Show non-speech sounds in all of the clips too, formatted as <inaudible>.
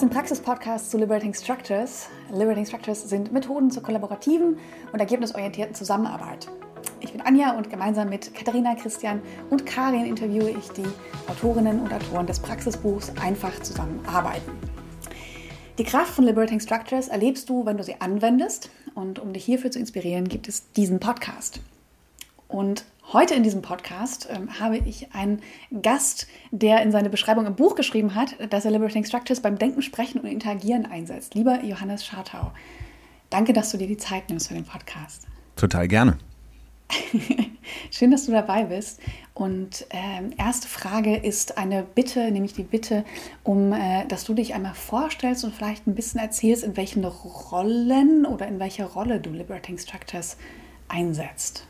hörst den Praxis-Podcast zu Liberating Structures. Liberating Structures sind Methoden zur kollaborativen und ergebnisorientierten Zusammenarbeit. Ich bin Anja und gemeinsam mit Katharina, Christian und Karin interviewe ich die Autorinnen und Autoren des Praxisbuchs Einfach zusammenarbeiten. Die Kraft von Liberating Structures erlebst du, wenn du sie anwendest. Und um dich hierfür zu inspirieren, gibt es diesen Podcast. Und heute in diesem Podcast ähm, habe ich einen Gast, der in seine Beschreibung im Buch geschrieben hat, dass er Liberating Structures beim Denken, Sprechen und Interagieren einsetzt. Lieber Johannes Schartau, danke, dass du dir die Zeit nimmst für den Podcast. Total gerne. <laughs> Schön, dass du dabei bist. Und ähm, erste Frage ist eine Bitte, nämlich die Bitte, um, äh, dass du dich einmal vorstellst und vielleicht ein bisschen erzählst, in welchen Rollen oder in welcher Rolle du Liberating Structures einsetzt.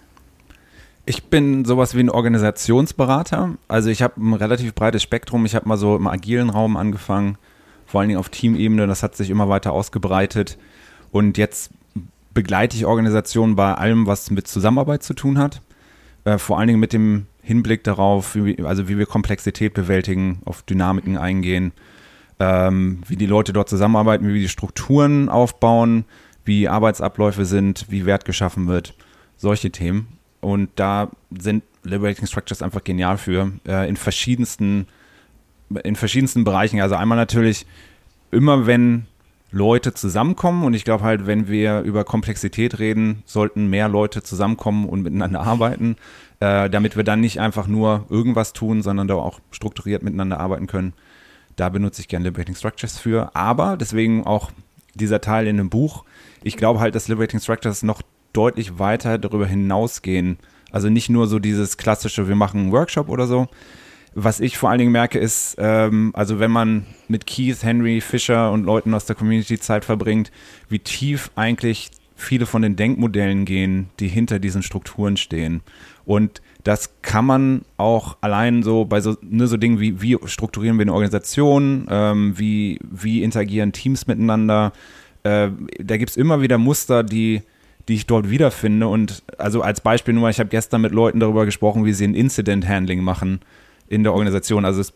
Ich bin sowas wie ein Organisationsberater. Also ich habe ein relativ breites Spektrum. Ich habe mal so im agilen Raum angefangen, vor allen Dingen auf Teamebene. Das hat sich immer weiter ausgebreitet. Und jetzt begleite ich Organisationen bei allem, was mit Zusammenarbeit zu tun hat. Äh, vor allen Dingen mit dem Hinblick darauf, wie, also wie wir Komplexität bewältigen, auf Dynamiken eingehen, ähm, wie die Leute dort zusammenarbeiten, wie wir die Strukturen aufbauen, wie Arbeitsabläufe sind, wie Wert geschaffen wird. Solche Themen. Und da sind Liberating Structures einfach genial für, äh, in verschiedensten, in verschiedensten Bereichen. Also einmal natürlich immer, wenn Leute zusammenkommen und ich glaube halt, wenn wir über Komplexität reden, sollten mehr Leute zusammenkommen und miteinander arbeiten, äh, damit wir dann nicht einfach nur irgendwas tun, sondern da auch strukturiert miteinander arbeiten können. Da benutze ich gerne Liberating Structures für, aber deswegen auch dieser Teil in dem Buch. Ich glaube halt, dass Liberating Structures noch deutlich weiter darüber hinausgehen. Also nicht nur so dieses klassische, wir machen einen Workshop oder so, was ich vor allen Dingen merke, ist, ähm, also wenn man mit Keith, Henry, Fischer und Leuten aus der Community Zeit verbringt, wie tief eigentlich viele von den Denkmodellen gehen, die hinter diesen Strukturen stehen. Und das kann man auch allein so bei so, ne, so Dingen wie, wie strukturieren wir eine Organisation, ähm, wie, wie interagieren Teams miteinander. Äh, da gibt es immer wieder Muster, die, die ich dort wiederfinde. Und also als Beispiel nur, ich habe gestern mit Leuten darüber gesprochen, wie sie ein Incident Handling machen in der Organisation. Also es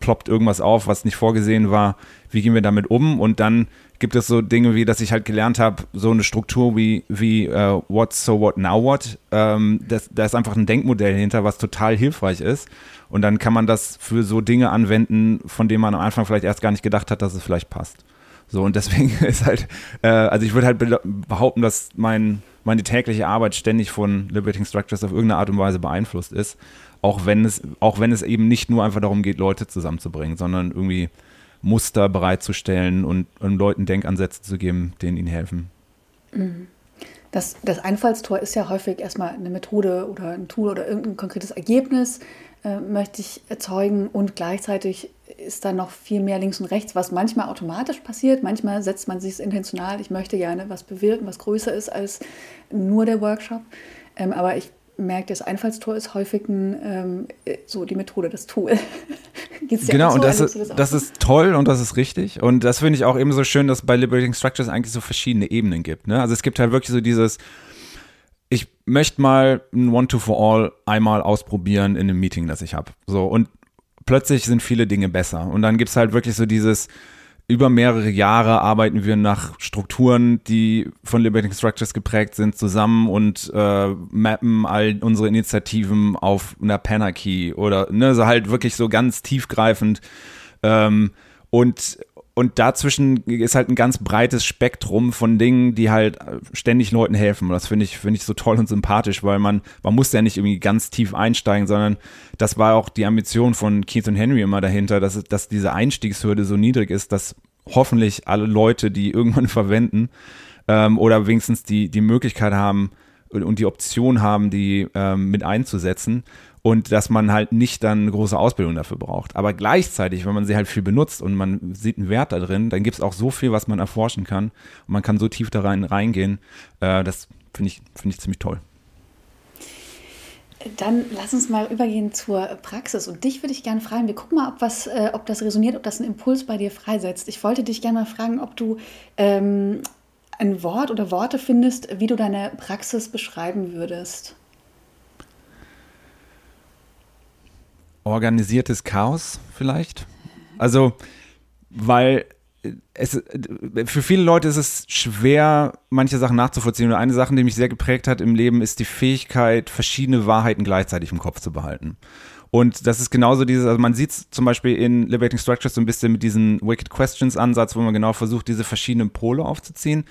ploppt irgendwas auf, was nicht vorgesehen war. Wie gehen wir damit um? Und dann gibt es so Dinge wie, dass ich halt gelernt habe, so eine Struktur wie, wie uh, What, so what, now what. Ähm, das, da ist einfach ein Denkmodell hinter, was total hilfreich ist. Und dann kann man das für so Dinge anwenden, von denen man am Anfang vielleicht erst gar nicht gedacht hat, dass es vielleicht passt. So, und deswegen <laughs> ist halt, äh, also ich würde halt behaupten, dass mein, meine tägliche Arbeit ständig von Liberating Structures auf irgendeine Art und Weise beeinflusst ist auch wenn es, auch wenn es eben nicht nur einfach darum geht, Leute zusammenzubringen, sondern irgendwie Muster bereitzustellen und, und Leuten Denkansätze zu geben, denen ihnen helfen. Mhm. Das, das Einfallstor ist ja häufig erstmal eine Methode oder ein Tool oder irgendein konkretes Ergebnis, äh, möchte ich erzeugen. Und gleichzeitig ist da noch viel mehr links und rechts, was manchmal automatisch passiert. Manchmal setzt man sich intentional, ich möchte gerne was bewirken, was größer ist als nur der Workshop. Ähm, aber ich merkt, das Einfallstor ist häufig ein, ähm, so die Methode, das Tool. <laughs> genau, und das, ist, das, das ist toll und das ist richtig. Und das finde ich auch eben so schön, dass bei Liberating Structures eigentlich so verschiedene Ebenen gibt. Ne? Also es gibt halt wirklich so dieses, ich möchte mal ein One-to-for-all einmal ausprobieren in einem Meeting, das ich habe. So, und plötzlich sind viele Dinge besser. Und dann gibt es halt wirklich so dieses, über mehrere Jahre arbeiten wir nach Strukturen, die von Liberating Structures geprägt sind, zusammen und äh, mappen all unsere Initiativen auf einer Panarchy oder ne, so halt wirklich so ganz tiefgreifend. Ähm, und und dazwischen ist halt ein ganz breites Spektrum von Dingen, die halt ständig Leuten helfen. Und das finde ich, finde ich so toll und sympathisch, weil man, man muss ja nicht irgendwie ganz tief einsteigen, sondern das war auch die Ambition von Keith und Henry immer dahinter, dass, dass diese Einstiegshürde so niedrig ist, dass hoffentlich alle Leute, die irgendwann <laughs> verwenden, ähm, oder wenigstens die, die Möglichkeit haben und die Option haben, die ähm, mit einzusetzen und dass man halt nicht dann eine große Ausbildung dafür braucht. Aber gleichzeitig, wenn man sie halt viel benutzt und man sieht einen Wert da drin, dann gibt es auch so viel, was man erforschen kann und man kann so tief da rein reingehen. Äh, das finde ich, finde ich ziemlich toll. Dann lass uns mal übergehen zur Praxis. Und dich würde ich gerne fragen, wir gucken mal, ob, was, äh, ob das resoniert, ob das einen Impuls bei dir freisetzt. Ich wollte dich gerne mal fragen, ob du ähm, ein Wort oder Worte findest, wie du deine Praxis beschreiben würdest. Organisiertes Chaos vielleicht. Also, weil es, für viele Leute ist es schwer, manche Sachen nachzuvollziehen. Und eine Sache, die mich sehr geprägt hat im Leben, ist die Fähigkeit, verschiedene Wahrheiten gleichzeitig im Kopf zu behalten. Und das ist genauso dieses, also man sieht es zum Beispiel in Liberating Structures so ein bisschen mit diesem Wicked Questions Ansatz, wo man genau versucht, diese verschiedenen Pole aufzuziehen.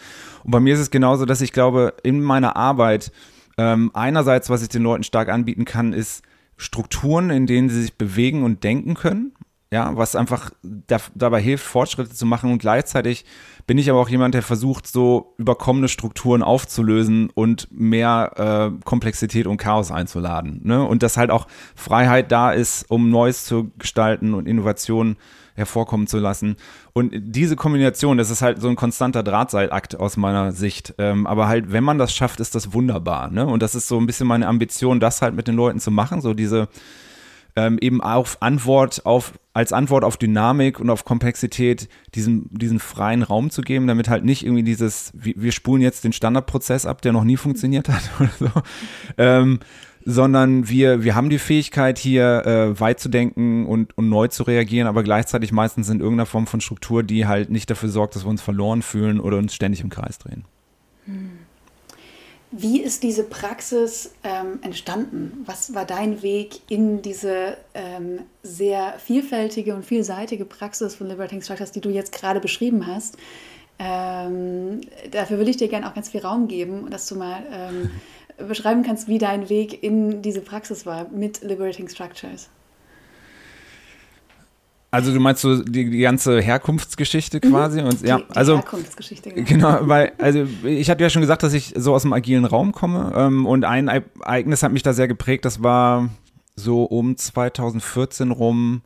Und bei mir ist es genauso, dass ich glaube, in meiner Arbeit ähm, einerseits, was ich den Leuten stark anbieten kann, ist Strukturen, in denen sie sich bewegen und denken können ja, was einfach da, dabei hilft, Fortschritte zu machen und gleichzeitig bin ich aber auch jemand, der versucht, so überkommene Strukturen aufzulösen und mehr äh, Komplexität und Chaos einzuladen. Ne? Und dass halt auch Freiheit da ist, um Neues zu gestalten und Innovationen hervorkommen zu lassen. Und diese Kombination, das ist halt so ein konstanter Drahtseilakt aus meiner Sicht. Ähm, aber halt, wenn man das schafft, ist das wunderbar. Ne? Und das ist so ein bisschen meine Ambition, das halt mit den Leuten zu machen, so diese ähm, eben auf Antwort auf, als Antwort auf Dynamik und auf Komplexität diesen, diesen freien Raum zu geben, damit halt nicht irgendwie dieses, wir spulen jetzt den Standardprozess ab, der noch nie funktioniert hat <laughs> oder so. Ähm, sondern wir, wir haben die Fähigkeit, hier äh, weit zu denken und, und neu zu reagieren, aber gleichzeitig meistens in irgendeiner Form von Struktur, die halt nicht dafür sorgt, dass wir uns verloren fühlen oder uns ständig im Kreis drehen. Hm. Wie ist diese Praxis ähm, entstanden? Was war dein Weg in diese ähm, sehr vielfältige und vielseitige Praxis von Liberating Structures, die du jetzt gerade beschrieben hast? Ähm, dafür will ich dir gerne auch ganz viel Raum geben, dass du mal ähm, <laughs> beschreiben kannst, wie dein Weg in diese Praxis war mit Liberating Structures. Also du meinst so die, die ganze Herkunftsgeschichte mhm. quasi mhm. und ja, die, die also Herkunftsgeschichte genau. genau, weil also ich hatte ja schon gesagt, dass ich so aus dem agilen Raum komme ähm, und ein Ereignis hat mich da sehr geprägt. Das war so um 2014 rum.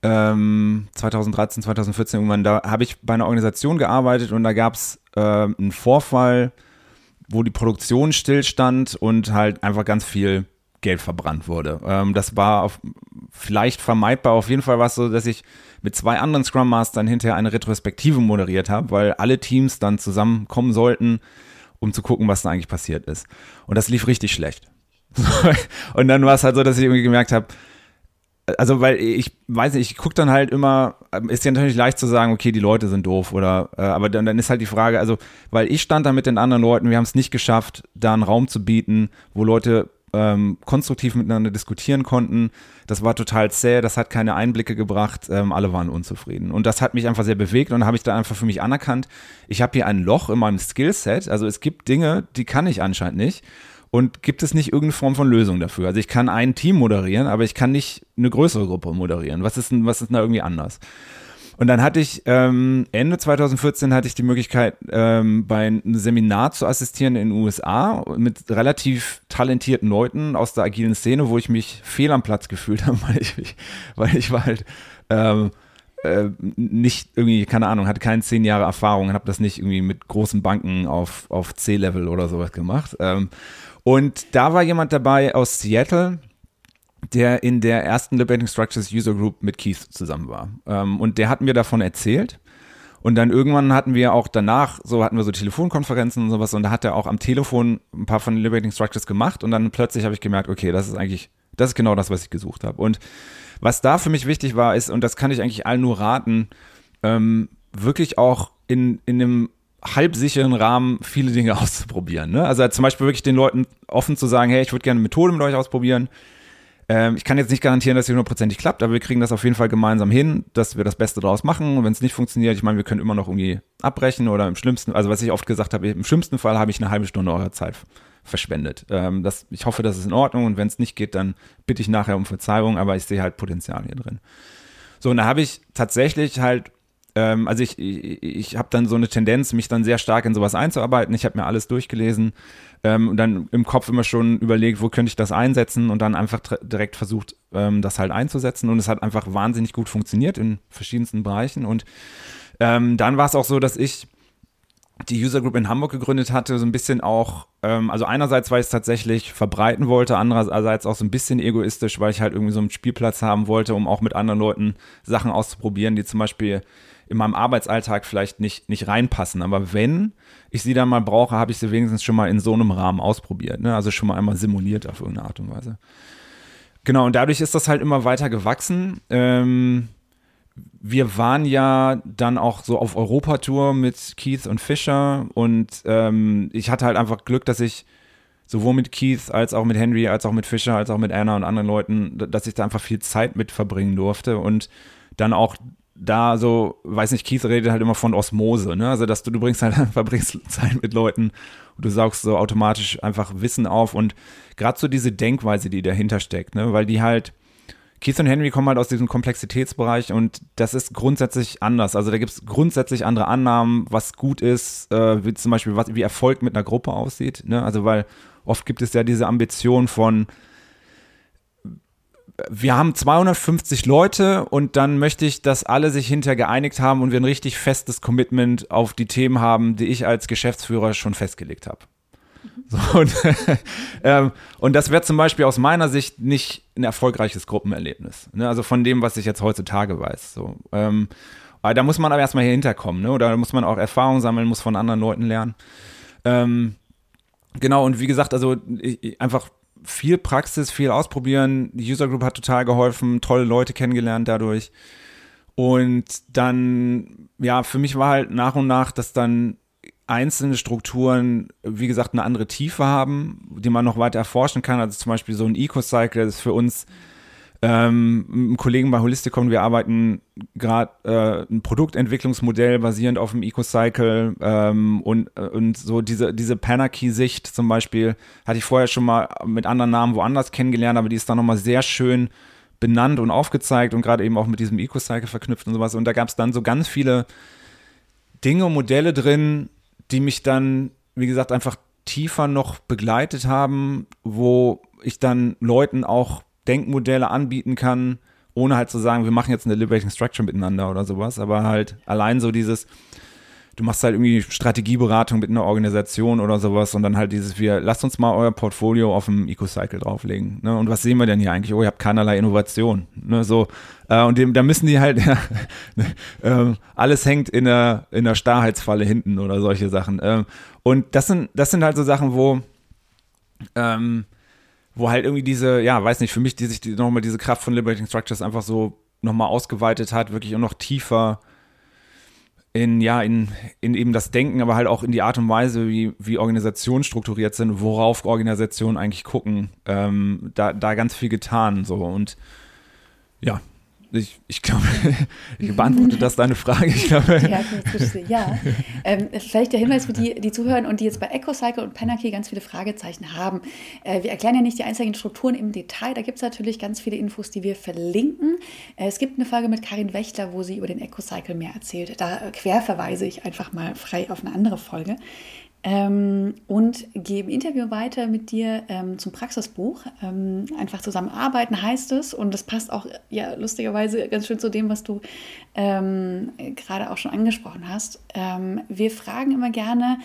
Ähm, 2013, 2014 irgendwann, da habe ich bei einer Organisation gearbeitet und da gab es äh, einen Vorfall, wo die Produktion stillstand und halt einfach ganz viel Geld verbrannt wurde. Ähm, das war auf, vielleicht vermeidbar. Auf jeden Fall war es so, dass ich mit zwei anderen Scrum Mastern hinterher eine Retrospektive moderiert habe, weil alle Teams dann zusammenkommen sollten, um zu gucken, was da eigentlich passiert ist. Und das lief richtig schlecht. <laughs> und dann war es halt so, dass ich irgendwie gemerkt habe, also weil ich weiß nicht, ich gucke dann halt immer, ist ja natürlich leicht zu sagen, okay, die Leute sind doof oder, äh, aber dann, dann ist halt die Frage, also weil ich stand da mit den anderen Leuten, wir haben es nicht geschafft, da einen Raum zu bieten, wo Leute ähm, konstruktiv miteinander diskutieren konnten. Das war total zäh, das hat keine Einblicke gebracht, ähm, alle waren unzufrieden. Und das hat mich einfach sehr bewegt und habe ich da einfach für mich anerkannt, ich habe hier ein Loch in meinem Skillset, also es gibt Dinge, die kann ich anscheinend nicht. Und gibt es nicht irgendeine Form von Lösung dafür? Also ich kann ein Team moderieren, aber ich kann nicht eine größere Gruppe moderieren. Was ist denn, was ist denn da irgendwie anders? Und dann hatte ich ähm, Ende 2014 hatte ich die Möglichkeit, ähm, bei einem Seminar zu assistieren in den USA mit relativ talentierten Leuten aus der agilen Szene, wo ich mich fehl am Platz gefühlt <laughs> habe, weil ich, weil ich war halt ähm, äh, nicht irgendwie, keine Ahnung, hatte keine zehn Jahre Erfahrung und habe das nicht irgendwie mit großen Banken auf, auf C-Level oder sowas gemacht. Ähm, und da war jemand dabei aus Seattle, der in der ersten Liberating Structures User Group mit Keith zusammen war. Ähm, und der hat mir davon erzählt. Und dann irgendwann hatten wir auch danach, so hatten wir so Telefonkonferenzen und sowas, und da hat er auch am Telefon ein paar von den Liberating Structures gemacht und dann plötzlich habe ich gemerkt, okay, das ist eigentlich, das ist genau das, was ich gesucht habe. Und was da für mich wichtig war, ist, und das kann ich eigentlich allen nur raten, ähm, wirklich auch in, in einem halbsicheren Rahmen viele Dinge <laughs> auszuprobieren. Ne? Also zum Beispiel wirklich den Leuten offen zu sagen, hey, ich würde gerne eine Methode mit euch ausprobieren ähm, ich kann jetzt nicht garantieren, dass sie hundertprozentig klappt, aber wir kriegen das auf jeden Fall gemeinsam hin, dass wir das Beste draus machen. Und wenn es nicht funktioniert, ich meine, wir können immer noch irgendwie abbrechen oder im schlimmsten, also was ich oft gesagt habe, im schlimmsten Fall habe ich eine halbe Stunde eurer Zeit verschwendet. Ähm, das, ich hoffe, das ist in Ordnung und wenn es nicht geht, dann bitte ich nachher um Verzeihung, aber ich sehe halt Potenzial hier drin. So, und da habe ich tatsächlich halt ähm, also ich, ich, ich habe dann so eine Tendenz, mich dann sehr stark in sowas einzuarbeiten. Ich habe mir alles durchgelesen ähm, und dann im Kopf immer schon überlegt, wo könnte ich das einsetzen und dann einfach direkt versucht, ähm, das halt einzusetzen. Und es hat einfach wahnsinnig gut funktioniert in verschiedensten Bereichen. Und ähm, dann war es auch so, dass ich die User Group in Hamburg gegründet hatte, so ein bisschen auch, ähm, also einerseits, weil ich es tatsächlich verbreiten wollte, andererseits auch so ein bisschen egoistisch, weil ich halt irgendwie so einen Spielplatz haben wollte, um auch mit anderen Leuten Sachen auszuprobieren, die zum Beispiel in meinem Arbeitsalltag vielleicht nicht, nicht reinpassen. Aber wenn ich sie dann mal brauche, habe ich sie wenigstens schon mal in so einem Rahmen ausprobiert. Ne? Also schon mal einmal simuliert auf irgendeine Art und Weise. Genau, und dadurch ist das halt immer weiter gewachsen. Ähm, wir waren ja dann auch so auf Europatour mit Keith und Fischer und ähm, ich hatte halt einfach Glück, dass ich sowohl mit Keith als auch mit Henry, als auch mit Fischer, als auch mit Anna und anderen Leuten, dass ich da einfach viel Zeit mit verbringen durfte und dann auch da so, weiß nicht, Keith redet halt immer von Osmose, ne? Also dass du, du bringst halt, <laughs> verbringst Zeit mit Leuten und du saugst so automatisch einfach Wissen auf und gerade so diese Denkweise, die dahinter steckt, ne? Weil die halt, Keith und Henry kommen halt aus diesem Komplexitätsbereich und das ist grundsätzlich anders. Also da gibt es grundsätzlich andere Annahmen, was gut ist, äh, wie zum Beispiel, was, wie Erfolg mit einer Gruppe aussieht. Ne? Also weil oft gibt es ja diese Ambition von, wir haben 250 Leute und dann möchte ich, dass alle sich hinterher geeinigt haben und wir ein richtig festes Commitment auf die Themen haben, die ich als Geschäftsführer schon festgelegt habe. So, und, <laughs> ähm, und, das wäre zum Beispiel aus meiner Sicht nicht ein erfolgreiches Gruppenerlebnis. Ne? Also von dem, was ich jetzt heutzutage weiß. So, ähm, da muss man aber erstmal hier hinterkommen, ne? Oder da muss man auch Erfahrung sammeln, muss von anderen Leuten lernen. Ähm, genau, und wie gesagt, also ich, einfach viel Praxis, viel ausprobieren. Die User Group hat total geholfen, tolle Leute kennengelernt dadurch. Und dann, ja, für mich war halt nach und nach, dass dann einzelne Strukturen, wie gesagt, eine andere Tiefe haben, die man noch weiter erforschen kann. Also zum Beispiel so ein Eco-Cycle ist für uns ähm, ein Kollegen bei Holisticon, wir arbeiten gerade äh, ein Produktentwicklungsmodell basierend auf dem Eco-Cycle ähm, und, äh, und so diese, diese Panarchy-Sicht zum Beispiel hatte ich vorher schon mal mit anderen Namen woanders kennengelernt, aber die ist dann nochmal sehr schön benannt und aufgezeigt und gerade eben auch mit diesem Eco-Cycle verknüpft und sowas. Und da gab es dann so ganz viele Dinge und Modelle drin, die mich dann, wie gesagt, einfach tiefer noch begleitet haben, wo ich dann Leuten auch Denkmodelle anbieten kann, ohne halt zu sagen, wir machen jetzt eine Liberating Structure miteinander oder sowas, aber halt allein so dieses, du machst halt irgendwie Strategieberatung mit einer Organisation oder sowas und dann halt dieses, wir, lasst uns mal euer Portfolio auf dem Eco-Cycle drauflegen. Ne? Und was sehen wir denn hier eigentlich? Oh, ihr habt keinerlei Innovation. Ne? So, äh, und dem, da müssen die halt, <laughs> äh, alles hängt in der, in der Starrheitsfalle hinten oder solche Sachen. Ähm, und das sind, das sind halt so Sachen, wo, ähm, wo halt irgendwie diese, ja, weiß nicht, für mich, die sich die, nochmal diese Kraft von Liberating Structures einfach so nochmal ausgeweitet hat, wirklich auch noch tiefer in, ja, in, in eben das Denken, aber halt auch in die Art und Weise, wie, wie Organisationen strukturiert sind, worauf Organisationen eigentlich gucken, ähm, da, da ganz viel getan, so. Und ja, ich, ich glaube, <laughs> ich beantworte das deine Frage. Ich glaube. Ja, ja. Ähm, vielleicht der Hinweis für die, die zuhören und die jetzt bei EcoCycle und Penarchy ganz viele Fragezeichen haben. Äh, wir erklären ja nicht die einzelnen Strukturen im Detail. Da gibt es natürlich ganz viele Infos, die wir verlinken. Äh, es gibt eine Folge mit Karin Wächter, wo sie über den EcoCycle mehr erzählt. Da äh, querverweise ich einfach mal frei auf eine andere Folge. Ähm, und gebe Interview weiter mit dir ähm, zum Praxisbuch. Ähm, einfach zusammenarbeiten heißt es und das passt auch ja lustigerweise ganz schön zu dem, was du ähm, gerade auch schon angesprochen hast. Ähm, wir fragen immer gerne,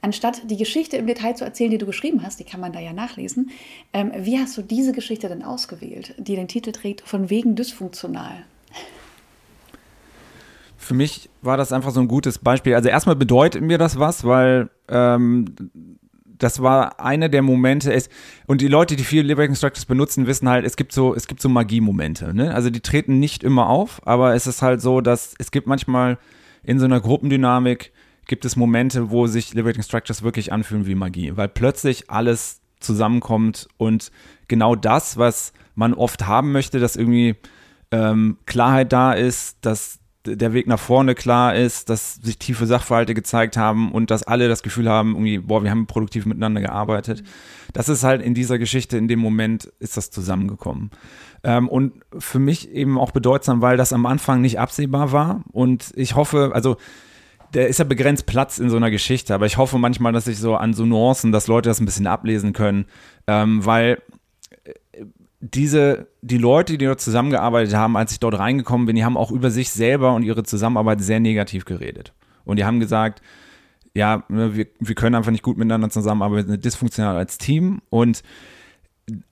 anstatt die Geschichte im Detail zu erzählen, die du geschrieben hast, die kann man da ja nachlesen, ähm, wie hast du diese Geschichte denn ausgewählt, die den Titel trägt, von wegen dysfunktional? Für mich war das einfach so ein gutes Beispiel. Also erstmal bedeutet mir das was, weil ähm, das war einer der Momente ist und die Leute, die viel Liberating Structures benutzen, wissen halt, es gibt so es gibt so Magiemomente. Ne? Also die treten nicht immer auf, aber es ist halt so, dass es gibt manchmal in so einer Gruppendynamik gibt es Momente, wo sich Liberating Structures wirklich anfühlen wie Magie, weil plötzlich alles zusammenkommt und genau das, was man oft haben möchte, dass irgendwie ähm, Klarheit da ist, dass der Weg nach vorne klar ist, dass sich tiefe Sachverhalte gezeigt haben und dass alle das Gefühl haben, irgendwie, boah, wir haben produktiv miteinander gearbeitet. Das ist halt in dieser Geschichte, in dem Moment ist das zusammengekommen. Ähm, und für mich eben auch bedeutsam, weil das am Anfang nicht absehbar war. Und ich hoffe, also der ist ja begrenzt Platz in so einer Geschichte, aber ich hoffe manchmal, dass ich so an so Nuancen, dass Leute das ein bisschen ablesen können, ähm, weil diese, die Leute, die dort zusammengearbeitet haben, als ich dort reingekommen bin, die haben auch über sich selber und ihre Zusammenarbeit sehr negativ geredet. Und die haben gesagt, ja, ne, wir, wir können einfach nicht gut miteinander zusammenarbeiten, sind dysfunktional als Team. Und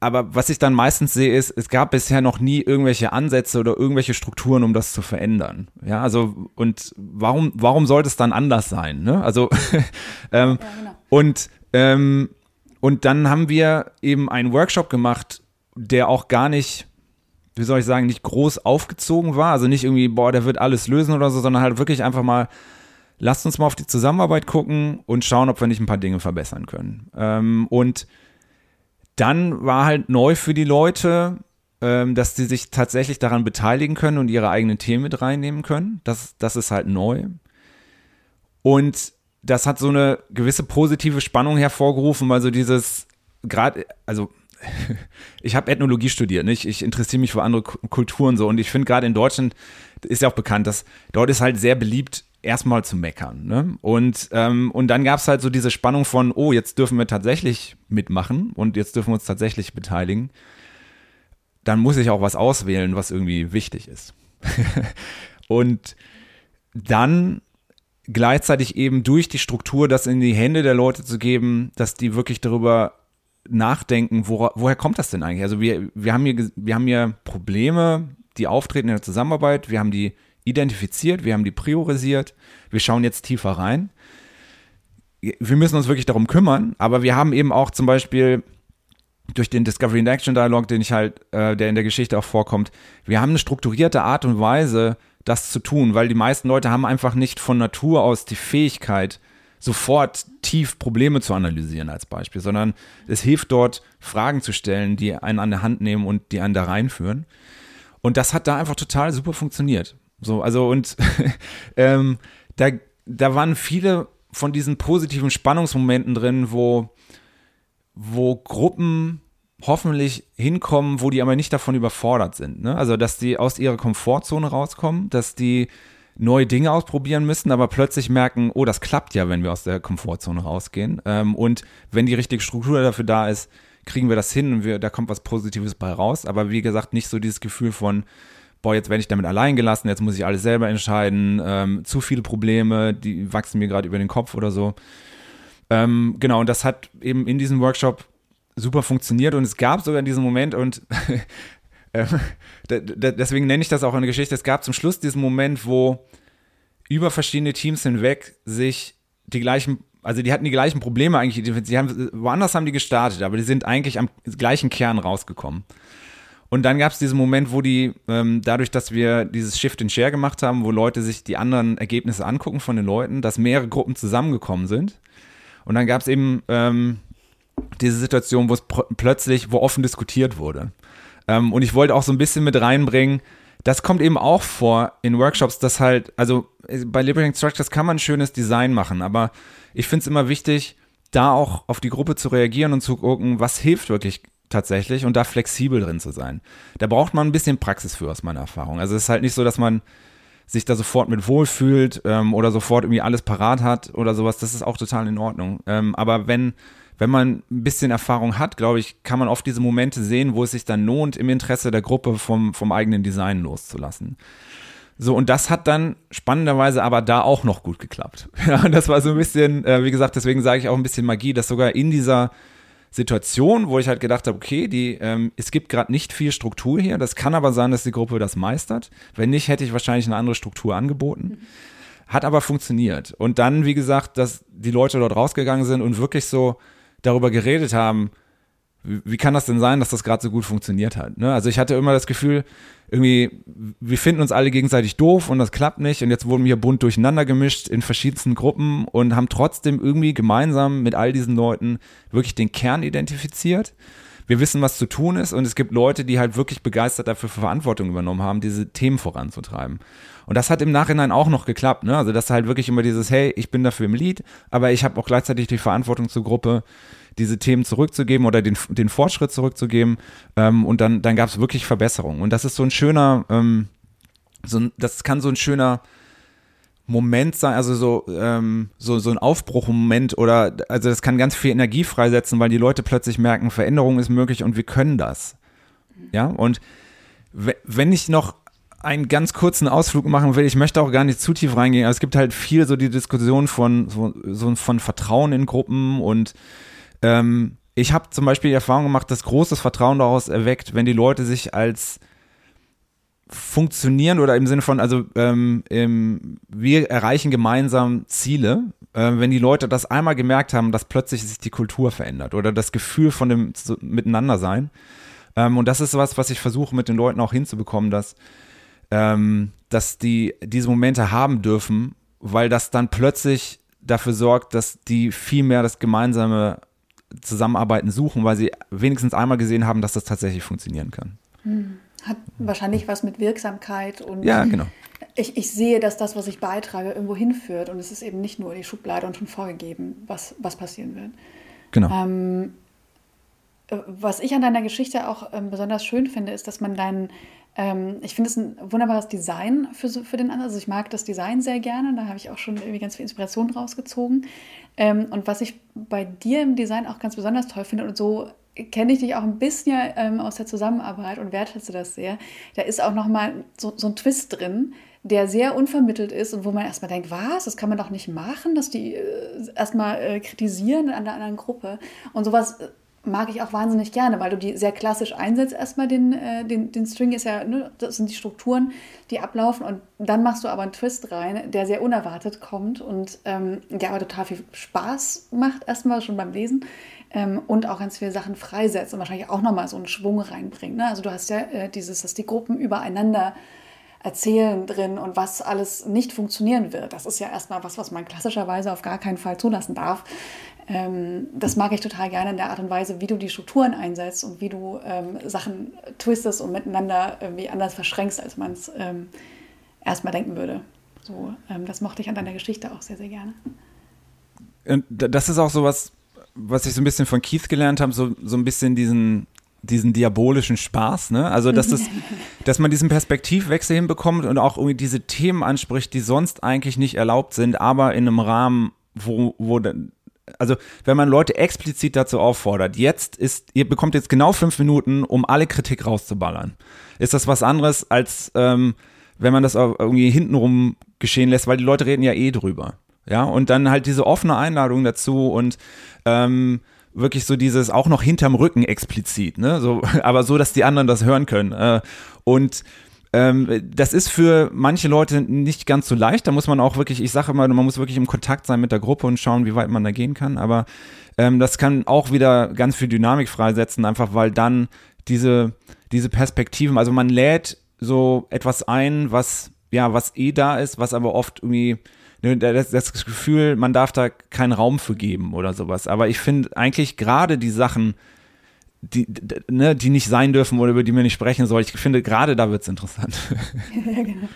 aber was ich dann meistens sehe, ist, es gab bisher noch nie irgendwelche Ansätze oder irgendwelche Strukturen, um das zu verändern. Ja, also, und warum, warum sollte es dann anders sein? Ne? Also, <laughs> ähm, ja, genau. und, ähm, und dann haben wir eben einen Workshop gemacht, der auch gar nicht, wie soll ich sagen, nicht groß aufgezogen war. Also nicht irgendwie, boah, der wird alles lösen oder so, sondern halt wirklich einfach mal, lasst uns mal auf die Zusammenarbeit gucken und schauen, ob wir nicht ein paar Dinge verbessern können. Ähm, und dann war halt neu für die Leute, ähm, dass sie sich tatsächlich daran beteiligen können und ihre eigenen Themen mit reinnehmen können. Das, das ist halt neu. Und das hat so eine gewisse positive Spannung hervorgerufen, weil so dieses, gerade, also <laughs> ich habe Ethnologie studiert, nicht? ich interessiere mich für andere Kulturen so und ich finde gerade in Deutschland ist ja auch bekannt, dass dort ist halt sehr beliebt, erstmal zu meckern. Ne? Und, ähm, und dann gab es halt so diese Spannung von, oh, jetzt dürfen wir tatsächlich mitmachen und jetzt dürfen wir uns tatsächlich beteiligen. Dann muss ich auch was auswählen, was irgendwie wichtig ist. <laughs> und dann gleichzeitig eben durch die Struktur das in die Hände der Leute zu geben, dass die wirklich darüber nachdenken, wo, woher kommt das denn eigentlich? Also wir, wir, haben hier, wir haben hier Probleme, die auftreten in der Zusammenarbeit, wir haben die identifiziert, wir haben die priorisiert, wir schauen jetzt tiefer rein. Wir müssen uns wirklich darum kümmern, aber wir haben eben auch zum Beispiel durch den Discovery and Action Dialog, den ich halt, äh, der in der Geschichte auch vorkommt, wir haben eine strukturierte Art und Weise, das zu tun, weil die meisten Leute haben einfach nicht von Natur aus die Fähigkeit, sofort tief Probleme zu analysieren als Beispiel, sondern es hilft dort, Fragen zu stellen, die einen an der Hand nehmen und die einen da reinführen. Und das hat da einfach total super funktioniert. So, also und <laughs> ähm, da, da waren viele von diesen positiven Spannungsmomenten drin, wo, wo Gruppen hoffentlich hinkommen, wo die aber nicht davon überfordert sind. Ne? Also, dass die aus ihrer Komfortzone rauskommen, dass die neue Dinge ausprobieren müssen, aber plötzlich merken, oh, das klappt ja, wenn wir aus der Komfortzone rausgehen. Ähm, und wenn die richtige Struktur dafür da ist, kriegen wir das hin und wir, da kommt was Positives bei raus. Aber wie gesagt, nicht so dieses Gefühl von, boah, jetzt werde ich damit allein gelassen, jetzt muss ich alles selber entscheiden, ähm, zu viele Probleme, die wachsen mir gerade über den Kopf oder so. Ähm, genau, und das hat eben in diesem Workshop super funktioniert und es gab sogar in diesem Moment und <laughs> <laughs> äh, deswegen nenne ich das auch eine Geschichte, es gab zum Schluss diesen Moment, wo über verschiedene Teams hinweg sich die gleichen, also die hatten die gleichen Probleme eigentlich, sie haben, woanders haben die gestartet, aber die sind eigentlich am gleichen Kern rausgekommen. Und dann gab es diesen Moment, wo die, ähm, dadurch, dass wir dieses Shift in Share gemacht haben, wo Leute sich die anderen Ergebnisse angucken von den Leuten, dass mehrere Gruppen zusammengekommen sind. Und dann gab es eben ähm, diese Situation, wo es plötzlich, wo offen diskutiert wurde. Ähm, und ich wollte auch so ein bisschen mit reinbringen, das kommt eben auch vor in Workshops, dass halt, also äh, bei Liberating Structures kann man ein schönes Design machen, aber ich finde es immer wichtig, da auch auf die Gruppe zu reagieren und zu gucken, was hilft wirklich tatsächlich und da flexibel drin zu sein. Da braucht man ein bisschen Praxis für, aus meiner Erfahrung. Also es ist halt nicht so, dass man sich da sofort mit wohlfühlt ähm, oder sofort irgendwie alles parat hat oder sowas. Das ist auch total in Ordnung. Ähm, aber wenn wenn man ein bisschen Erfahrung hat, glaube ich, kann man oft diese Momente sehen, wo es sich dann lohnt, im Interesse der Gruppe vom, vom eigenen Design loszulassen. So, und das hat dann spannenderweise aber da auch noch gut geklappt. <laughs> Ja, das war so ein bisschen, äh, wie gesagt, deswegen sage ich auch ein bisschen Magie, dass sogar in dieser Situation, wo ich halt gedacht habe, okay, die, ähm, es gibt gerade nicht viel Struktur hier. Das kann aber sein, dass die Gruppe das meistert. Wenn nicht, hätte ich wahrscheinlich eine andere Struktur angeboten. Hat aber funktioniert. Und dann, wie gesagt, dass die Leute dort rausgegangen sind und wirklich so darüber geredet haben, wie kann das denn sein, dass das gerade so gut funktioniert hat? Ne? Also ich hatte immer das Gefühl, irgendwie, wir finden uns alle gegenseitig doof und das klappt nicht und jetzt wurden wir bunt durcheinander gemischt in verschiedensten Gruppen und haben trotzdem irgendwie gemeinsam mit all diesen Leuten wirklich den Kern identifiziert. Wir wissen, was zu tun ist und es gibt Leute, die halt wirklich begeistert dafür Verantwortung übernommen haben, diese Themen voranzutreiben. Und das hat im Nachhinein auch noch geklappt, ne? Also das halt wirklich immer dieses, hey, ich bin dafür im Lied, aber ich habe auch gleichzeitig die Verantwortung zur Gruppe diese Themen zurückzugeben oder den, den Fortschritt zurückzugeben. Ähm, und dann, dann gab es wirklich Verbesserungen. Und das ist so ein schöner, ähm, so ein, das kann so ein schöner Moment sein, also so, ähm, so, so ein Aufbruchmoment oder, also das kann ganz viel Energie freisetzen, weil die Leute plötzlich merken, Veränderung ist möglich und wir können das. Ja, und wenn ich noch einen ganz kurzen Ausflug machen will, ich möchte auch gar nicht zu tief reingehen, aber es gibt halt viel so die Diskussion von, so, so von Vertrauen in Gruppen und ähm, ich habe zum Beispiel die Erfahrung gemacht, dass großes Vertrauen daraus erweckt, wenn die Leute sich als funktionieren oder im Sinne von, also ähm, im, wir erreichen gemeinsam Ziele, äh, wenn die Leute das einmal gemerkt haben, dass plötzlich sich die Kultur verändert oder das Gefühl von dem so, Miteinandersein, Ähm, und das ist was, was ich versuche mit den Leuten auch hinzubekommen, dass, ähm, dass die diese Momente haben dürfen, weil das dann plötzlich dafür sorgt, dass die viel mehr das gemeinsame Zusammenarbeiten suchen, weil sie wenigstens einmal gesehen haben, dass das tatsächlich funktionieren kann. Hm. Hat wahrscheinlich was mit Wirksamkeit und ja, genau. ich, ich sehe, dass das, was ich beitrage, irgendwo hinführt und es ist eben nicht nur die Schublade und schon vorgegeben, was, was passieren wird. Genau. Ähm, äh, was ich an deiner Geschichte auch ähm, besonders schön finde, ist, dass man deinen, ähm, ich finde es ein wunderbares Design für, für den anderen. Also ich mag das Design sehr gerne, da habe ich auch schon irgendwie ganz viel Inspiration draus gezogen. Ähm, und was ich bei dir im Design auch ganz besonders toll finde und so kenne ich dich auch ein bisschen ähm, aus der Zusammenarbeit und wertschätze das sehr. Da ist auch nochmal so, so ein Twist drin, der sehr unvermittelt ist und wo man erstmal denkt, was, das kann man doch nicht machen, dass die äh, erstmal äh, kritisieren an der anderen Gruppe. Und sowas äh, mag ich auch wahnsinnig gerne, weil du die sehr klassisch einsetzt. Erstmal den, äh, den, den String ist ja, ne, das sind die Strukturen, die ablaufen und dann machst du aber einen Twist rein, der sehr unerwartet kommt und ähm, der aber total viel Spaß macht, erstmal schon beim Lesen ähm, und auch ganz viele Sachen freisetzt und wahrscheinlich auch nochmal so einen Schwung reinbringt. Ne? Also du hast ja äh, dieses, dass die Gruppen übereinander erzählen drin und was alles nicht funktionieren wird. Das ist ja erstmal was, was man klassischerweise auf gar keinen Fall zulassen darf. Ähm, das mag ich total gerne in der Art und Weise, wie du die Strukturen einsetzt und wie du ähm, Sachen twistest und miteinander irgendwie anders verschränkst, als man es ähm, erstmal denken würde. So, ähm, das mochte ich an deiner Geschichte auch sehr, sehr gerne. Und das ist auch so was, ich so ein bisschen von Keith gelernt habe, so, so ein bisschen diesen, diesen diabolischen Spaß, ne? Also, dass es, <laughs> dass man diesen Perspektivwechsel hinbekommt und auch irgendwie diese Themen anspricht, die sonst eigentlich nicht erlaubt sind, aber in einem Rahmen, wo, wo also wenn man Leute explizit dazu auffordert, jetzt ist, ihr bekommt jetzt genau fünf Minuten, um alle Kritik rauszuballern, ist das was anderes, als ähm, wenn man das irgendwie hintenrum geschehen lässt, weil die Leute reden ja eh drüber. Ja, und dann halt diese offene Einladung dazu und ähm, wirklich so dieses auch noch hinterm Rücken explizit, ne? So, <laughs> aber so, dass die anderen das hören können. Äh, und ähm, das ist für manche Leute nicht ganz so leicht. Da muss man auch wirklich, ich sage immer, man muss wirklich im Kontakt sein mit der Gruppe und schauen, wie weit man da gehen kann. Aber ähm, das kann auch wieder ganz viel Dynamik freisetzen, einfach weil dann diese, diese Perspektiven, also man lädt so etwas ein, was, ja, was eh da ist, was aber oft irgendwie das, das Gefühl, man darf da keinen Raum für geben oder sowas. Aber ich finde eigentlich gerade die Sachen, die, ne, die nicht sein dürfen oder über die wir nicht sprechen soll. Ich finde, gerade da wird es interessant. <laughs> genau.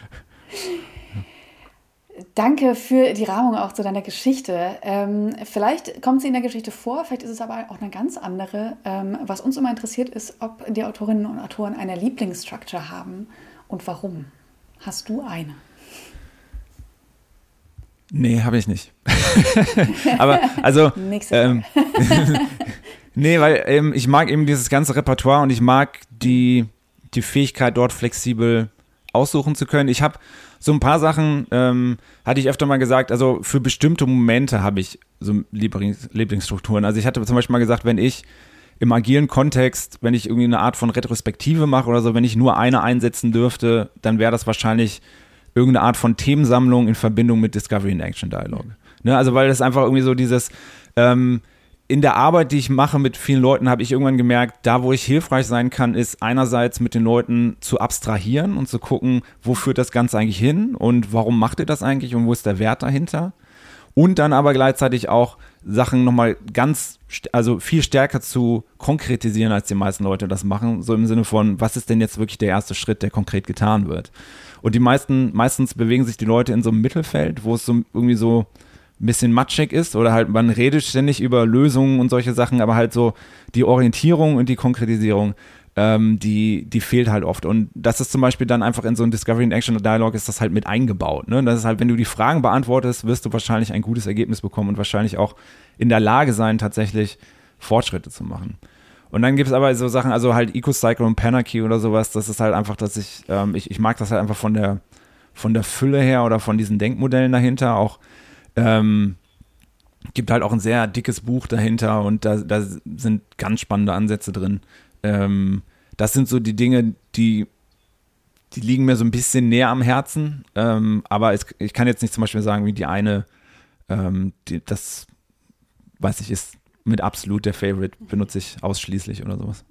Danke für die Rahmung auch zu deiner Geschichte. Ähm, vielleicht kommt sie in der Geschichte vor, vielleicht ist es aber auch eine ganz andere. Ähm, was uns immer interessiert ist, ob die Autorinnen und Autoren eine Lieblingsstructure haben und warum. Hast du eine? Nee, habe ich nicht. <laughs> aber also. <laughs> Ähm, <laughs> Nee, weil ähm, ich mag eben dieses ganze Repertoire und ich mag die, die Fähigkeit, dort flexibel aussuchen zu können. Ich habe so ein paar Sachen, ähm, hatte ich öfter mal gesagt, also für bestimmte Momente habe ich so Lieblings Lieblingsstrukturen. Also ich hatte zum Beispiel mal gesagt, wenn ich im agilen Kontext, wenn ich irgendwie eine Art von Retrospektive mache oder so, wenn ich nur eine einsetzen dürfte, dann wäre das wahrscheinlich irgendeine Art von Themensammlung in Verbindung mit Discovery and Action Dialogue. Ne? Also weil das einfach irgendwie so dieses, ähm, in der Arbeit, die ich mache mit vielen Leuten, habe ich irgendwann gemerkt, da wo ich hilfreich sein kann, ist einerseits mit den Leuten zu abstrahieren und zu gucken, wo führt das Ganze eigentlich hin und warum macht ihr das eigentlich und wo ist der Wert dahinter. Und dann aber gleichzeitig auch Sachen nochmal ganz, also viel stärker zu konkretisieren, als die meisten Leute das machen. So im Sinne von, was ist denn jetzt wirklich der erste Schritt, der konkret getan wird? Und die meisten, meistens bewegen sich die Leute in so einem Mittelfeld, wo es so irgendwie so, ein bisschen matschig ist oder halt man redet ständig über Lösungen und solche Sachen, aber halt so die Orientierung und die Konkretisierung, ähm, die, die fehlt halt oft. Und das ist zum Beispiel dann einfach in so einem Discovery and Action Dialog ist das halt mit eingebaut. Ne? Das ist halt, wenn du die Fragen beantwortest, wirst du wahrscheinlich ein gutes Ergebnis bekommen und wahrscheinlich auch in der Lage sein, tatsächlich Fortschritte zu machen. Und dann gibt es aber so Sachen, also halt EcoCycle und Panarchy oder sowas, das ist halt einfach, dass ich, ähm, ich, ich mag das halt einfach von der, von der Fülle her oder von diesen Denkmodellen dahinter, auch ähm, gibt halt auch ein sehr dickes Buch dahinter und da, da sind ganz spannende Ansätze drin. Ähm, das sind so die Dinge, die, die liegen mir so ein bisschen näher am Herzen. Ähm, aber es, ich kann jetzt nicht zum Beispiel sagen, wie die eine, ähm, die, das weiß ich, ist mit absolut der Favorite, benutze ich ausschließlich oder sowas.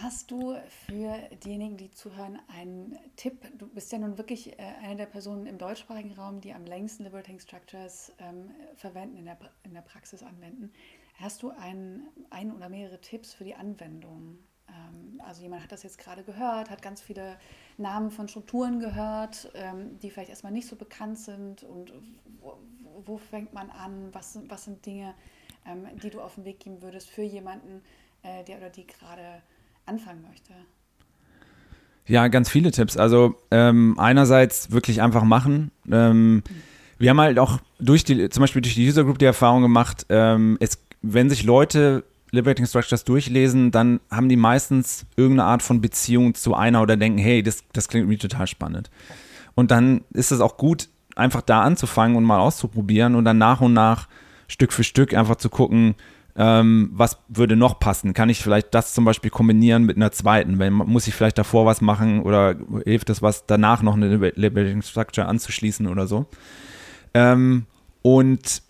Hast du für diejenigen, die zuhören, einen Tipp? Du bist ja nun wirklich äh, eine der Personen im deutschsprachigen Raum, die am längsten Liberating Structures ähm, verwenden, in der, in der Praxis anwenden. Hast du ein, ein oder mehrere Tipps für die Anwendung? Ähm, also jemand hat das jetzt gerade gehört, hat ganz viele Namen von Strukturen gehört, ähm, die vielleicht erstmal nicht so bekannt sind. Und wo, wo fängt man an? Was, was sind Dinge, ähm, die du auf den Weg geben würdest für jemanden, äh, der oder die gerade anfangen möchte? Ja, ganz viele Tipps. Also ähm, einerseits wirklich einfach machen. Ähm, mhm. Wir haben halt auch durch die, zum Beispiel durch die User Group die Erfahrung gemacht, ähm, es, wenn sich Leute Liberating Structures durchlesen, dann haben die meistens irgendeine Art von Beziehung zu einer oder denken, hey, das, das klingt mir total spannend. Und dann ist es auch gut, einfach da anzufangen und mal auszuprobieren und dann nach und nach Stück für Stück einfach zu gucken, ähm, was würde noch passen? Kann ich vielleicht das zum Beispiel kombinieren mit einer zweiten? Wenn, muss ich vielleicht davor was machen oder hilft es was, danach noch eine Liberating Structure anzuschließen oder so? Ähm, und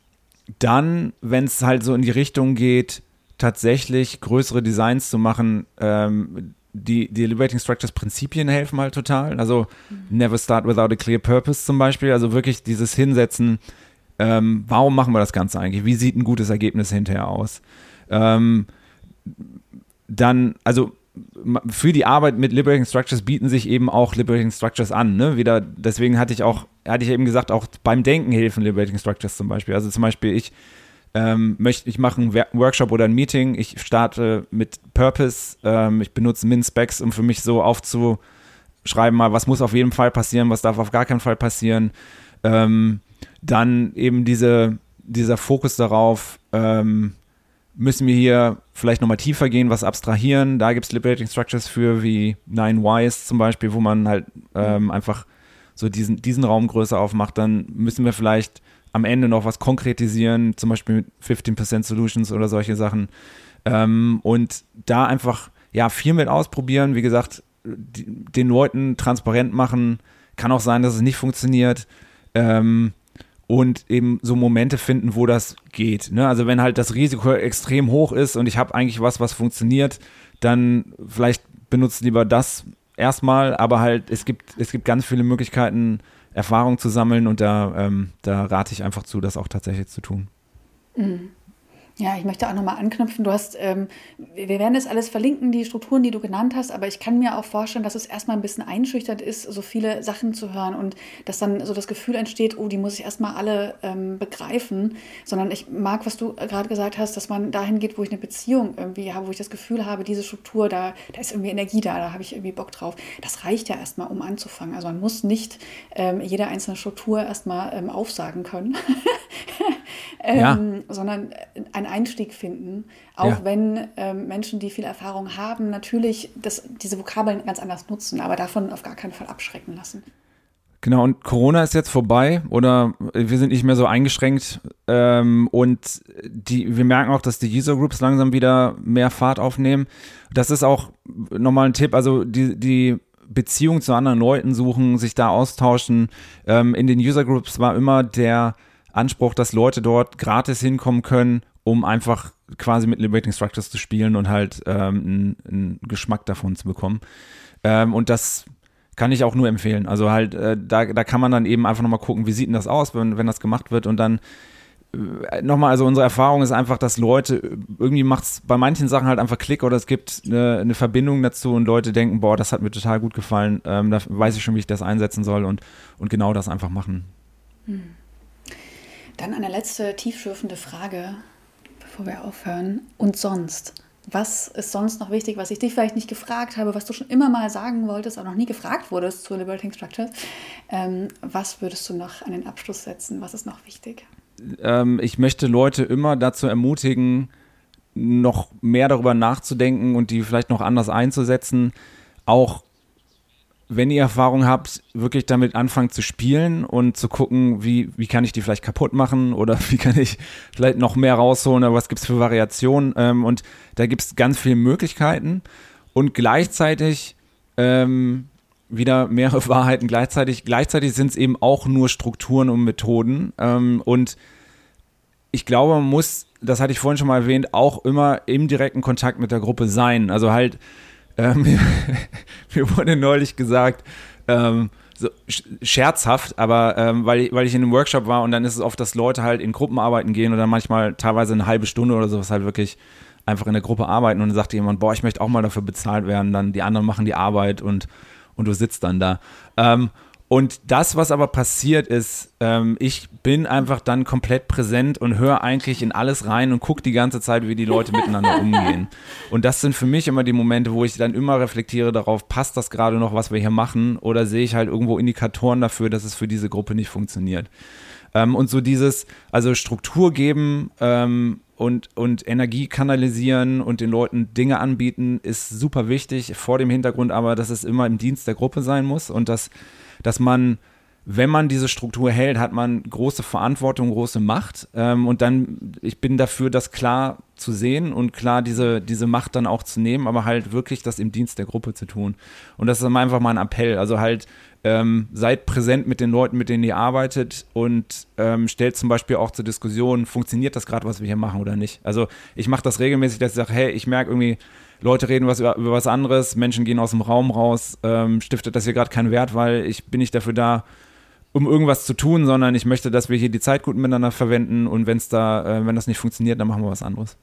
dann, wenn es halt so in die Richtung geht, tatsächlich größere Designs zu machen, ähm, die, die Liberating Structures Prinzipien helfen halt total. Also mhm. never start without a clear purpose zum Beispiel. Also wirklich dieses Hinsetzen, ähm, warum machen wir das Ganze eigentlich? Wie sieht ein gutes Ergebnis hinterher aus? Ähm, dann, also für die Arbeit mit Liberating Structures bieten sich eben auch Liberating Structures an. Ne? Wieder, deswegen hatte ich auch, hatte ich eben gesagt, auch beim Denken helfen Liberating Structures zum Beispiel. Also zum Beispiel, ich ähm, möchte, ich mache einen Workshop oder ein Meeting, ich starte mit Purpose, ähm, ich benutze Min-Specs, um für mich so aufzuschreiben, mal, was muss auf jeden Fall passieren, was darf auf gar keinen Fall passieren. Ähm, dann eben diese, dieser Fokus darauf, ähm, müssen wir hier vielleicht nochmal tiefer gehen, was abstrahieren. Da gibt es Liberating Structures für, wie Nine Whys zum Beispiel, wo man halt ähm, einfach so diesen, diesen Raum größer aufmacht. Dann müssen wir vielleicht am Ende noch was konkretisieren, zum Beispiel mit 15% Solutions oder solche Sachen. Ähm, und da einfach ja viel mit ausprobieren. Wie gesagt, die, den Leuten transparent machen. Kann auch sein, dass es nicht funktioniert. Ähm, und eben so Momente finden, wo das geht. Ne? Also wenn halt das Risiko extrem hoch ist und ich habe eigentlich was, was funktioniert, dann vielleicht benutzt lieber das erstmal, aber halt es gibt, es gibt ganz viele Möglichkeiten, Erfahrung zu sammeln und da, ähm, da rate ich einfach zu, das auch tatsächlich zu tun. Mhm. Ja, ich möchte auch nochmal anknüpfen. Du hast, ähm, wir werden das alles verlinken, die Strukturen, die du genannt hast, aber ich kann mir auch vorstellen, dass es erstmal ein bisschen einschüchternd ist, so viele Sachen zu hören und dass dann so das Gefühl entsteht, oh, die muss ich erstmal alle ähm, begreifen, sondern ich mag, was du gerade gesagt hast, dass man dahin geht, wo ich eine Beziehung irgendwie habe, wo ich das Gefühl habe, diese Struktur, da, da ist irgendwie Energie da, da habe ich irgendwie Bock drauf. Das reicht ja erstmal, um anzufangen. Also man muss nicht ähm, jede einzelne Struktur erstmal ähm, aufsagen können. <laughs> ähm, ja. sondern einen Einstieg finden, auch ja. wenn ähm, Menschen, die viel Erfahrung haben, natürlich das, diese Vokabeln ganz anders nutzen, aber davon auf gar keinen Fall abschrecken lassen. Genau, und Corona ist jetzt vorbei oder wir sind nicht mehr so eingeschränkt ähm, und die, wir merken auch, dass die User Groups langsam wieder mehr Fahrt aufnehmen. Das ist auch nochmal ein Tipp, also die, die Beziehung zu anderen Leuten suchen, sich da austauschen. Ähm, in den User Groups war immer der Anspruch, dass Leute dort gratis hinkommen können, um einfach quasi mit Liberating Structures zu spielen und halt ähm, einen, Geschmack davon zu bekommen. Ähm, und das kann ich auch nur empfehlen. Also halt, äh, da, da kann man dann eben einfach nochmal gucken, wie sieht denn das aus, wenn, wenn das gemacht wird und dann äh, nochmal, also unsere Erfahrung ist einfach, dass Leute, irgendwie macht es bei manchen Sachen halt einfach Klick oder es gibt eine, eine, Verbindung dazu und Leute denken, boah, das hat mir total gut gefallen, ähm, da weiß ich schon, wie ich das einsetzen soll und, und genau das einfach machen. Hm. Dann eine letzte tiefschürfende Frage, bevor wir aufhören. Und sonst? Was ist sonst noch wichtig, was ich dich vielleicht nicht gefragt habe, was du schon immer mal sagen wolltest, aber noch nie gefragt wurdest zu Liberating Structures? Ähm, was würdest du noch an den Abschluss setzen? Was ist noch wichtig? Ähm, ich möchte Leute immer dazu ermutigen, noch mehr darüber nachzudenken und die vielleicht noch anders einzusetzen. Auch wenn ihr Erfahrung habt, wirklich damit anfangen zu spielen und zu gucken, wie, wie kann ich die vielleicht kaputt machen oder <laughs> wie kann ich vielleicht noch mehr rausholen oder was gibt es für Variationen. Ähm, und da gibt es ganz viele Möglichkeiten und gleichzeitig ähm, wieder mehrere <laughs> Wahrheiten gleichzeitig. Gleichzeitig sind es eben auch nur Strukturen und Methoden. Ähm, und ich glaube, man muss, das hatte ich vorhin schon mal erwähnt, auch immer im direkten Kontakt mit der Gruppe sein. Also halt Ähm, <laughs> mir wurde neulich gesagt, ähm, so scherzhaft, aber ähm, weil, weil ich in einem Workshop war und dann ist es oft, dass Leute halt in Gruppen arbeiten gehen dann manchmal teilweise eine halbe Stunde oder sowas halt wirklich einfach in der Gruppe arbeiten und dann sagt jemand, boah, ich möchte auch mal dafür bezahlt werden, dann die anderen machen die Arbeit und, und du sitzt dann da. Ähm, und das, was aber passiert ist, ähm, ich bin einfach dann komplett präsent und höre eigentlich in alles rein und gucke die ganze Zeit, wie die Leute <laughs> miteinander umgehen. Und das sind für mich immer die Momente, wo ich dann immer reflektiere darauf, passt das gerade noch, was wir hier machen, oder sehe ich halt irgendwo Indikatoren dafür, dass es für diese Gruppe nicht funktioniert. Ähm, und so dieses, also Struktur geben ähm, und, und Energie kanalisieren und den Leuten Dinge anbieten, ist super wichtig, vor dem Hintergrund aber, dass es immer im Dienst der Gruppe sein muss und dass dass man wenn man diese Struktur hält, hat man große Verantwortung, große Macht. Ähm, und dann, ich bin dafür, das klar zu sehen und klar diese, diese Macht dann auch zu nehmen, aber halt wirklich das im Dienst der Gruppe zu tun. Und das ist einfach mal ein Appell. Also halt, ähm, seid präsent mit den Leuten, mit denen ihr arbeitet und ähm, stellt zum Beispiel auch zur Diskussion, funktioniert das gerade, was wir hier machen oder nicht. Also ich mache das regelmäßig, dass ich sage, hey, ich merke irgendwie, Leute reden was über, über was anderes, Menschen gehen aus dem Raum raus, ähm, stiftet das hier gerade keinen Wert, weil ich bin nicht dafür da, um irgendwas zu tun, sondern ich möchte, dass wir hier die Zeit gut miteinander verwenden und wenn es da, äh, wenn das nicht funktioniert, dann machen wir was anderes.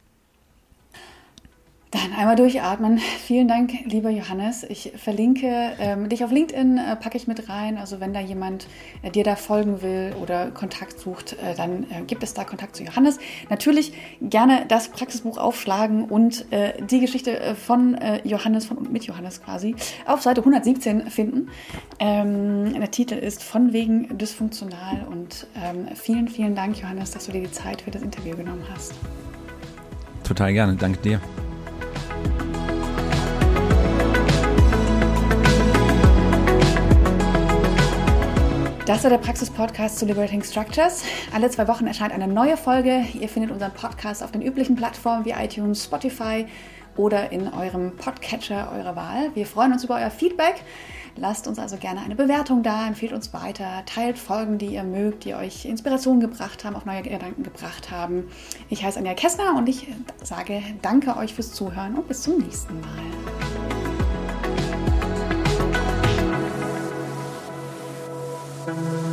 Dann einmal durchatmen. Vielen Dank, lieber Johannes. Ich verlinke ähm, dich auf LinkedIn, äh, packe ich mit rein. Also wenn da jemand äh, dir da folgen will oder Kontakt sucht, äh, dann äh, gibt es da Kontakt zu Johannes. Natürlich gerne das Praxisbuch aufschlagen und äh, die Geschichte äh, von Johannes, von und mit Johannes quasi, auf Seite 117 finden. Ähm, der Titel ist Von wegen dysfunktional und ähm, vielen, vielen Dank, Johannes, dass du dir die Zeit für das Interview genommen hast. Total gerne, danke dir. Das war der Praxis-Podcast zu Liberating Structures. Alle zwei Wochen erscheint eine neue Folge. Ihr findet unseren Podcast auf den üblichen Plattformen wie iTunes, Spotify oder in eurem Podcatcher eurer Wahl. Wir freuen uns über euer Feedback. Lasst uns also gerne eine Bewertung da, empfehlt uns weiter, teilt Folgen, die ihr mögt, die euch Inspiration gebracht haben, auf neue Gedanken gebracht haben. Ich heiße Anja Kessner und ich sage danke euch fürs Zuhören und bis zum nächsten Mal. Thank you.